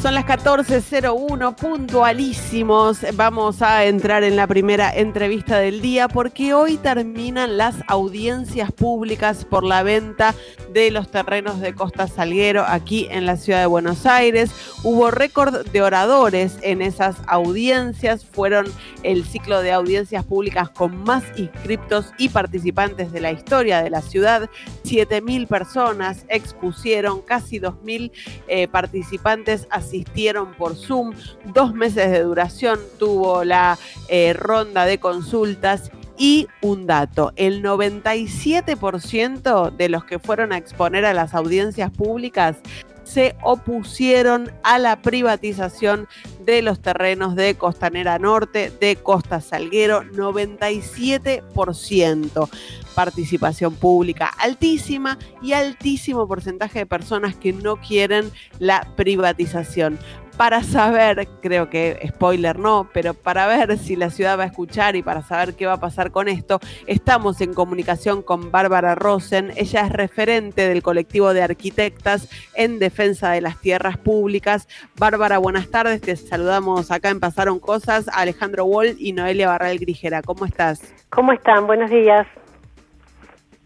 Son las 14.01, puntualísimos. Vamos a entrar en la primera entrevista del día porque hoy terminan las audiencias públicas por la venta de los terrenos de Costa Salguero aquí en la ciudad de Buenos Aires. Hubo récord de oradores en esas audiencias. Fueron el ciclo de audiencias públicas con más inscriptos y participantes de la historia de la ciudad. 7.000 personas expusieron, casi 2.000 eh, participantes asistieron por Zoom. Dos meses de duración tuvo la eh, ronda de consultas. Y un dato, el 97% de los que fueron a exponer a las audiencias públicas se opusieron a la privatización de los terrenos de Costanera Norte, de Costa Salguero, 97% participación pública altísima y altísimo porcentaje de personas que no quieren la privatización. Para saber, creo que spoiler no, pero para ver si la ciudad va a escuchar y para saber qué va a pasar con esto, estamos en comunicación con Bárbara Rosen. Ella es referente del colectivo de arquitectas en defensa de las tierras públicas. Bárbara, buenas tardes. Te saludamos acá en Pasaron Cosas. Alejandro Wall y Noelia Barral Grigera. ¿Cómo estás? ¿Cómo están? Buenos días.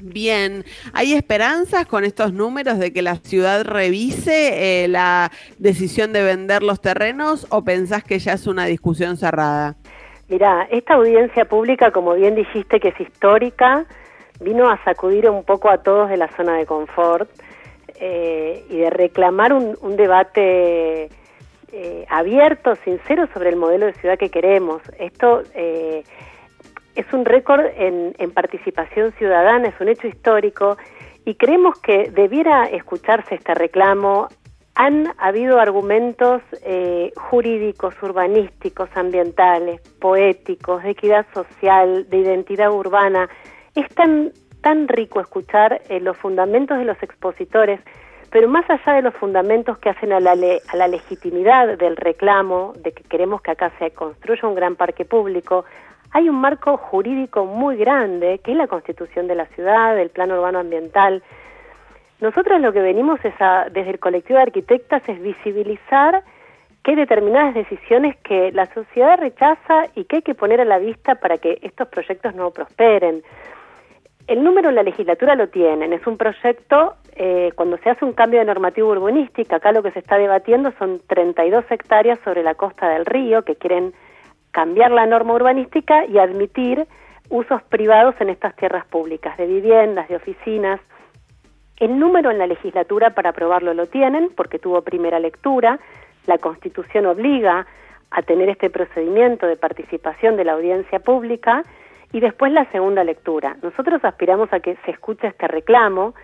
Bien, ¿hay esperanzas con estos números de que la ciudad revise eh, la decisión de vender los terrenos o pensás que ya es una discusión cerrada? Mira, esta audiencia pública, como bien dijiste que es histórica, vino a sacudir un poco a todos de la zona de confort eh, y de reclamar un, debate eh, abierto, sincero sobre el modelo de ciudad que queremos. Esto es un récord en, participación ciudadana, es un hecho histórico y creemos que debiera escucharse este reclamo. Han habido argumentos eh, jurídicos, urbanísticos, ambientales, poéticos, de equidad social, de identidad urbana. Es tan, tan rico escuchar eh, los fundamentos de los expositores, pero más allá de los fundamentos que hacen a la, a legitimidad del reclamo, de que queremos que acá se construya un gran parque público, hay un marco jurídico muy grande, que es la constitución de la ciudad, el plan urbano ambiental. Nosotros lo que venimos es desde el colectivo de arquitectas es visibilizar que determinadas decisiones que la sociedad rechaza y que hay que poner a la vista para que estos proyectos no prosperen. El número en la legislatura lo tienen, es un proyecto, eh, cuando se hace un cambio de normativa urbanística, acá lo que se está debatiendo son 32 hectáreas sobre la costa del río que quieren cambiar la norma urbanística y admitir usos privados en estas tierras públicas, de viviendas, de oficinas. El número en la legislatura para aprobarlo lo tienen porque tuvo primera lectura, la Constitución obliga a tener este procedimiento de participación de la audiencia pública y después la segunda lectura. Nosotros aspiramos a que se escuche este reclamo,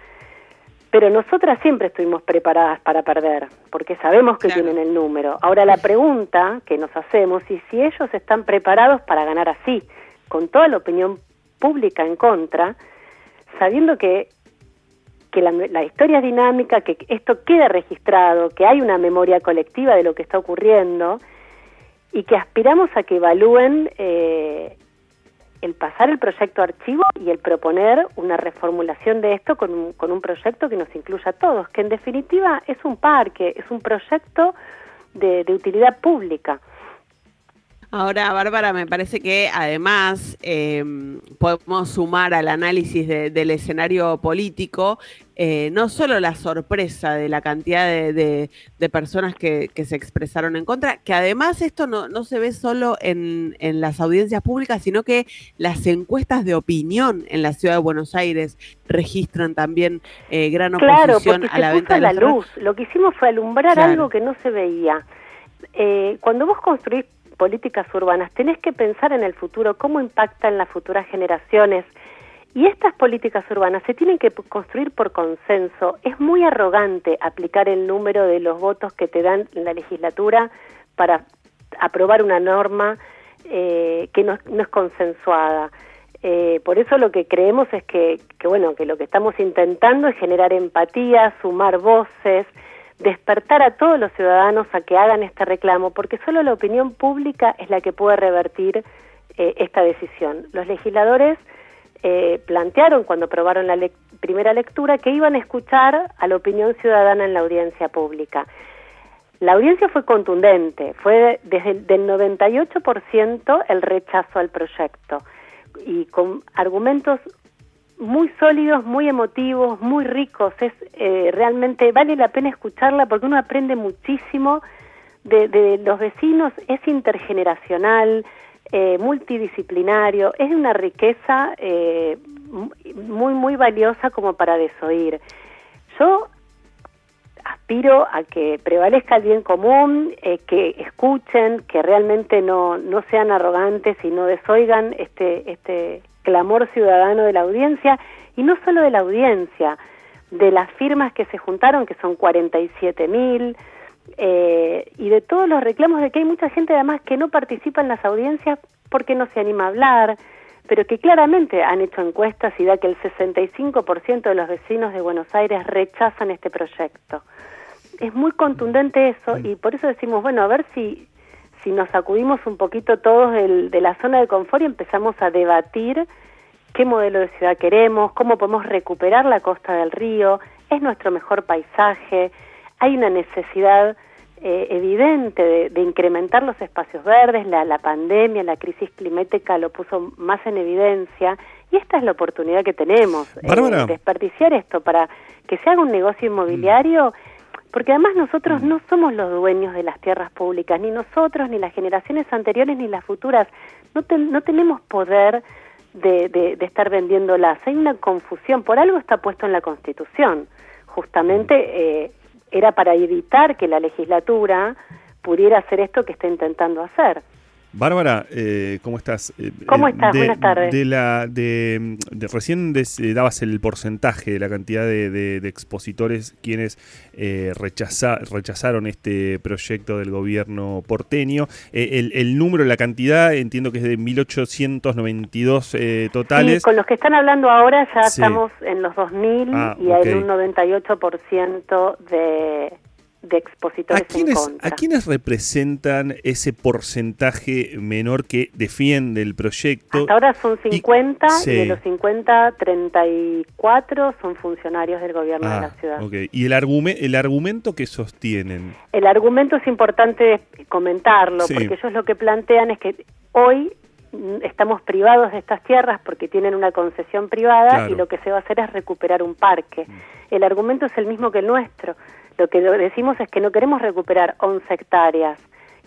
pero nosotras siempre estuvimos preparadas para perder, porque sabemos que tienen el número. Ahora la pregunta que nos hacemos es si ellos están preparados para ganar así, con toda la opinión pública en contra, sabiendo que, que la, la historia es dinámica, que esto queda registrado, que hay una memoria colectiva de lo que está ocurriendo y que aspiramos a que evalúen eh, el pasar el proyecto archivo y el proponer una reformulación de esto con un, con un proyecto que nos incluya a todos, que en definitiva es un parque, es un proyecto de, de utilidad pública. Ahora, Bárbara, me parece que además em, podemos sumar al análisis del escenario político eh, no solo la sorpresa de la cantidad de, personas que, se expresaron en contra, que además esto no, se ve solo en, las audiencias públicas, sino que las encuestas de opinión en la ciudad de Buenos Aires registran también eh, gran oposición a la venta de la luz. Lo que hicimos fue alumbrar algo que no se veía. Eh, cuando vos construís políticas urbanas, tenés que pensar en el futuro, cómo impactan las futuras generaciones. Y estas políticas urbanas se tienen que construir por consenso. Es muy arrogante aplicar el número de los votos que te dan la legislatura para aprobar una norma eh, que no, es consensuada. Eh, por eso lo que creemos es que, que, bueno, que lo que estamos intentando es generar empatía, sumar voces, despertar a todos los ciudadanos a que hagan este reclamo, porque solo la opinión pública es la que puede revertir eh, esta decisión. Los legisladores eh, plantearon cuando aprobaron la primera lectura que iban a escuchar a la opinión ciudadana en la audiencia pública. La audiencia fue contundente, fue desde el del 98% el rechazo al proyecto y con argumentos muy sólidos, muy emotivos, muy ricos. Es eh, realmente vale la pena escucharla porque uno aprende muchísimo de, los vecinos. Es intergeneracional, eh, multidisciplinario, es una riqueza eh, muy muy valiosa como para desoír. Yo aspiro a que prevalezca el bien común, que escuchen, que realmente no, no sean arrogantes y no desoigan este, este clamor ciudadano de la audiencia, y no solo de la audiencia, de las firmas que se juntaron, que son 47 mil, eh, y de todos los reclamos de que hay mucha gente además que no participa en las audiencias porque no se anima a hablar, pero que claramente han hecho encuestas y da que el 65% de los vecinos de Buenos Aires rechazan este proyecto. Es muy contundente eso y por eso decimos, bueno, a ver si si nos sacudimos un poquito todos de la zona de confort y empezamos a debatir qué modelo de ciudad queremos, cómo podemos recuperar la costa del río, es nuestro mejor paisaje, hay una necesidad eh, evidente de, incrementar los espacios verdes, la, la pandemia, la crisis climática lo puso más en evidencia y esta es la oportunidad que tenemos, eh, desperdiciar esto para que se haga un negocio inmobiliario porque además nosotros mm. no somos los dueños de las tierras públicas, ni nosotros, ni las generaciones anteriores, ni las futuras. No, no tenemos poder de, de, de, estar vendiéndolas. Hay una confusión, por algo está puesto en la Constitución. Justamente mm. eh, era para evitar que la legislatura pudiera hacer esto que está intentando hacer. Bárbara, eh, ¿cómo estás? Eh, ¿Cómo eh, estás? Buenas tardes. De la, de, recién dabas el porcentaje de la cantidad de, expositores quienes rechazaron este proyecto del gobierno porteño. El, el, número, la cantidad, entiendo que es de 1.892 totales. Sí, con los que están hablando ahora ya estamos en los 2.000 ah, y hay un 98% de de expositores ¿A quiénes, en ¿A quiénes representan ese porcentaje menor que defiende el proyecto? Hasta ahora son 50 y, de los 50, 34 son funcionarios del gobierno de la ah, ciudad. ¿Y el, el argumento que sostienen? El argumento es importante comentarlo, porque ellos lo que plantean es que hoy estamos privados de estas tierras porque tienen una concesión privada y lo que se va a hacer es recuperar un parque. Mm. El argumento es el mismo que el nuestro lo que decimos es que no queremos recuperar 11 hectáreas,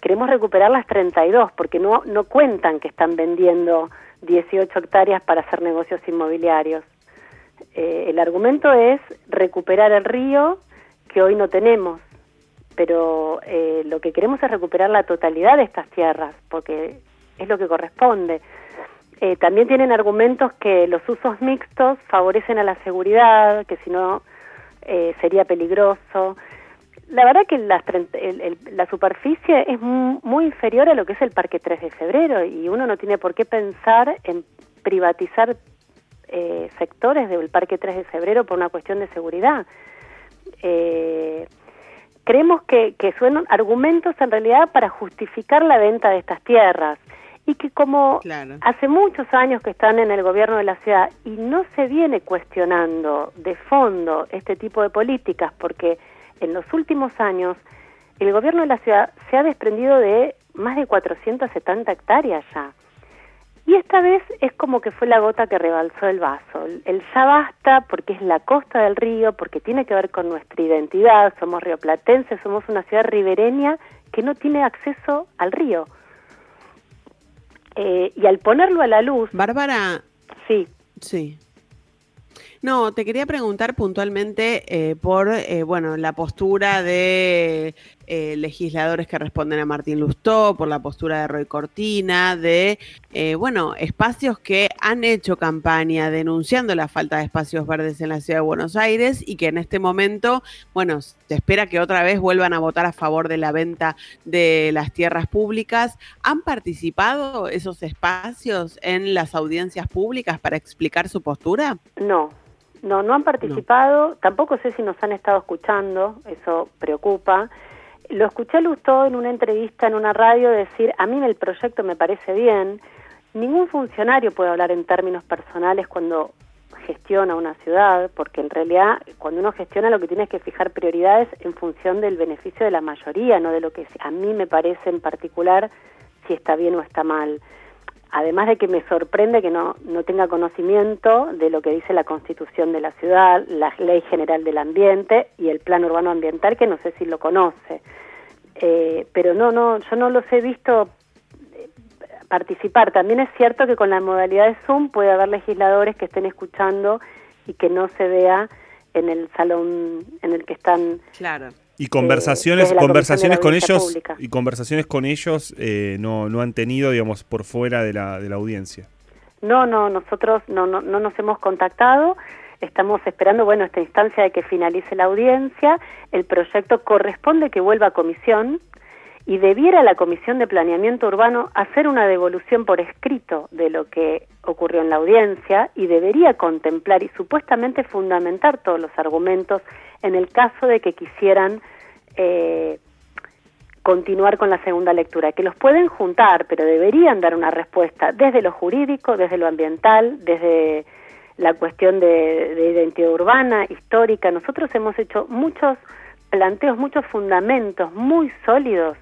queremos recuperar las 32 porque no, no cuentan que están vendiendo 18 hectáreas para hacer negocios inmobiliarios. Eh, el argumento es recuperar el río que hoy no tenemos, pero eh, lo que queremos es recuperar la totalidad de estas tierras porque es lo que corresponde. Eh, también tienen argumentos que los usos mixtos favorecen a la seguridad, que si no eh, sería peligroso. La verdad que la, la superficie es muy, inferior a lo que es el Parque 3 de Febrero y uno no tiene por qué pensar en privatizar eh, sectores del Parque 3 de Febrero por una cuestión de seguridad. Eh, creemos que, que son argumentos en realidad para justificar la venta de estas tierras y que como hace muchos años que están en el gobierno de la ciudad y no se viene cuestionando de fondo este tipo de políticas porque en los últimos años el gobierno de la ciudad se ha desprendido de más de 470 hectáreas ya. Y esta vez es como que fue la gota que rebalsó el vaso. El ya basta porque es la costa del río, porque tiene que ver con nuestra identidad, somos rioplatenses, somos una ciudad ribereña que no tiene acceso al río. Eh, y al ponerlo a la luz... Bárbara. Sí. Sí. No, te quería preguntar puntualmente eh, por eh, bueno la postura de eh, legisladores que responden a Martín Lustó, por la postura de Roy Cortina, de bueno espacios que han hecho campaña denunciando la falta de espacios verdes en la ciudad de Buenos Aires y que en este momento bueno se espera que otra vez vuelvan a votar a favor de la venta de las tierras públicas. ¿Han participado esos espacios en las audiencias públicas para explicar su postura? No. No, no han participado, tampoco sé si nos han estado escuchando, eso preocupa. Lo escuché a Lustó en una entrevista en una radio decir, a mí el proyecto me parece bien, ningún funcionario puede hablar en términos personales cuando gestiona una ciudad, porque en realidad cuando uno gestiona lo que tiene es que fijar prioridades en función del beneficio de la mayoría, no de lo que a mí me parece en particular si está bien o está mal. Además de que me sorprende que no, no tenga conocimiento de lo que dice la constitución de la ciudad, la ley general del ambiente y el plan urbano ambiental, que no sé si lo conoce. Eh, pero no, no, yo no los he visto participar. También es cierto que con la modalidad de Zoom puede haber legisladores que estén escuchando y que no se vea en el salón en el que están. Claro. Y conversaciones, eh, conversaciones con ellos y conversaciones con ellos eh, no, no han tenido, digamos, por fuera de la, de la audiencia. No, no, nosotros no, no, no nos hemos contactado. Estamos esperando, bueno, esta instancia de que finalice la audiencia. El proyecto corresponde que vuelva a comisión y debiera la Comisión de Planeamiento Urbano hacer una devolución por escrito de lo que ocurrió en la audiencia y debería contemplar y supuestamente fundamentar todos los argumentos en el caso de que quisieran eh, continuar con la segunda lectura, que los pueden juntar, pero deberían dar una respuesta desde lo jurídico, desde lo ambiental, desde la cuestión de, de identidad urbana, histórica. Nosotros hemos hecho muchos planteos, muchos fundamentos muy sólidos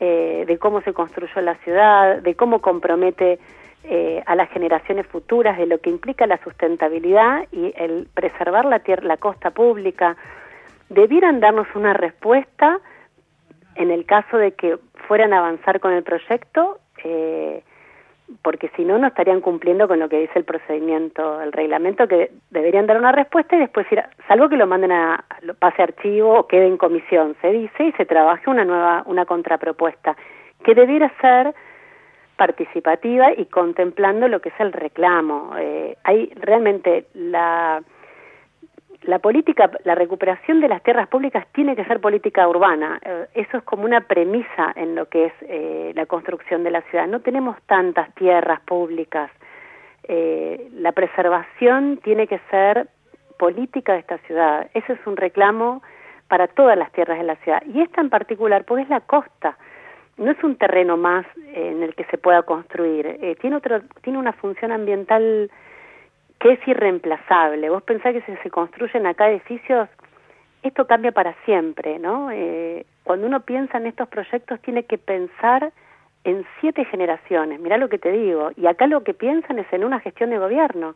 eh, de cómo se construyó la ciudad, de cómo compromete eh, a las generaciones futuras, de lo que implica la sustentabilidad y el preservar la, tierra, la costa pública, debieran darnos una respuesta en el caso de que fueran a avanzar con el proyecto. Eh, porque si no, no estarían cumpliendo con lo que dice el procedimiento, el reglamento, que deberían dar una respuesta y después ir, salvo que lo manden a, lo pase archivo o quede en comisión, se dice, y se trabaje una nueva, una contrapropuesta, que debiera ser participativa y contemplando lo que es el reclamo. Eh, hay realmente la la política, la recuperación de las tierras públicas tiene que ser política urbana. Eh, eso es como una premisa en lo que es eh, la construcción de la ciudad. No tenemos tantas tierras públicas. Eh, la preservación tiene que ser política de esta ciudad. Ese es un reclamo para todas las tierras de la ciudad. Y esta en particular, porque es la costa. No es un terreno más en el que se pueda construir. tiene, otro, tiene una función ambiental que es irreemplazable. Vos pensás que si se construyen acá edificios, esto cambia para siempre, ¿no? Eh, cuando uno piensa en estos proyectos tiene que pensar en siete generaciones, mirá lo que te digo, y acá lo que piensan es en una gestión de gobierno.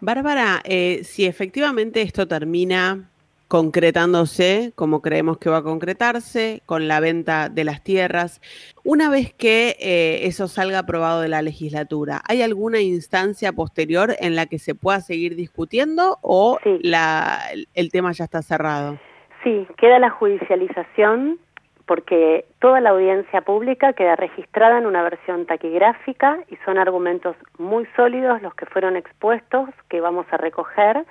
Bárbara, eh, si efectivamente esto termina concretándose como creemos que va a concretarse con la venta de las tierras. Una vez que eh, eso salga aprobado de la legislatura, ¿hay alguna instancia posterior en la que se pueda seguir discutiendo o la, el tema ya está cerrado? Sí, queda la judicialización porque toda la audiencia pública queda registrada en una versión taquigráfica y son argumentos muy sólidos los que fueron expuestos que vamos a recoger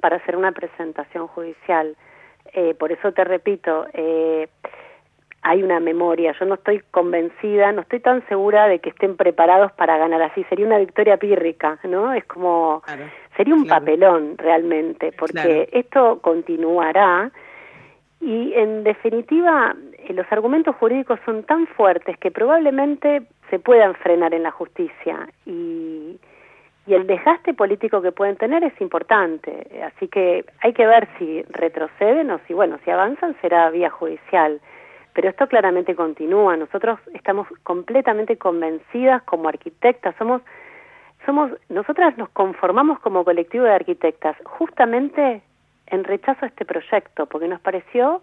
para hacer una presentación judicial. Eh, por eso te repito, eh, hay una memoria. Yo no estoy convencida, no estoy tan segura de que estén preparados para ganar así. Sería una victoria pírrica, ¿no? Es como, sería un papelón realmente, porque esto continuará y en definitiva eh, los argumentos jurídicos son tan fuertes que probablemente se puedan frenar en la justicia y y el desgaste político que pueden tener es importante. Así que hay que ver si retroceden o si, bueno, si avanzan será vía judicial. Pero esto claramente continúa. Nosotros estamos completamente convencidas como arquitectas. Somos, somos, nosotras nos conformamos como colectivo de arquitectas justamente en rechazo a este proyecto, porque nos pareció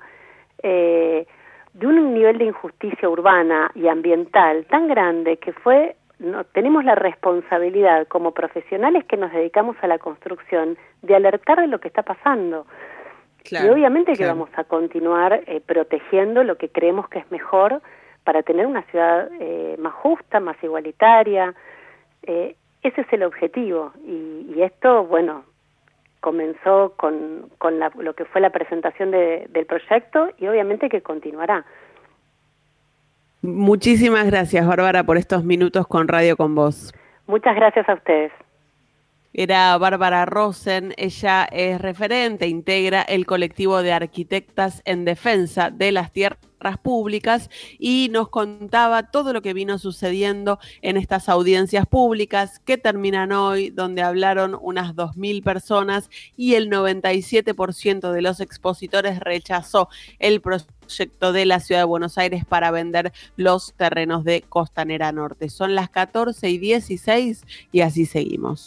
eh, de un nivel de injusticia urbana y ambiental tan grande que fue no, tenemos la responsabilidad como profesionales que nos dedicamos a la construcción de alertar de lo que está pasando. y obviamente que vamos a continuar eh, protegiendo lo que creemos que es mejor para tener una ciudad eh, más justa, más igualitaria. Eh, ese es el objetivo. Y, y esto, bueno, comenzó con, con la, lo que fue la presentación de, del proyecto y obviamente que continuará. Muchísimas gracias, Bárbara, por estos minutos con Radio con Vos. Muchas gracias a ustedes. Era Bárbara Rosen, ella es referente, integra el colectivo de arquitectas en defensa de las tierras públicas y nos contaba todo lo que vino sucediendo en estas audiencias públicas que terminan hoy, donde hablaron unas 2.000 personas y el 97% de los expositores rechazó el proyecto de la Ciudad de Buenos Aires para vender los terrenos de Costanera Norte. Son las 14 y 16 y así seguimos.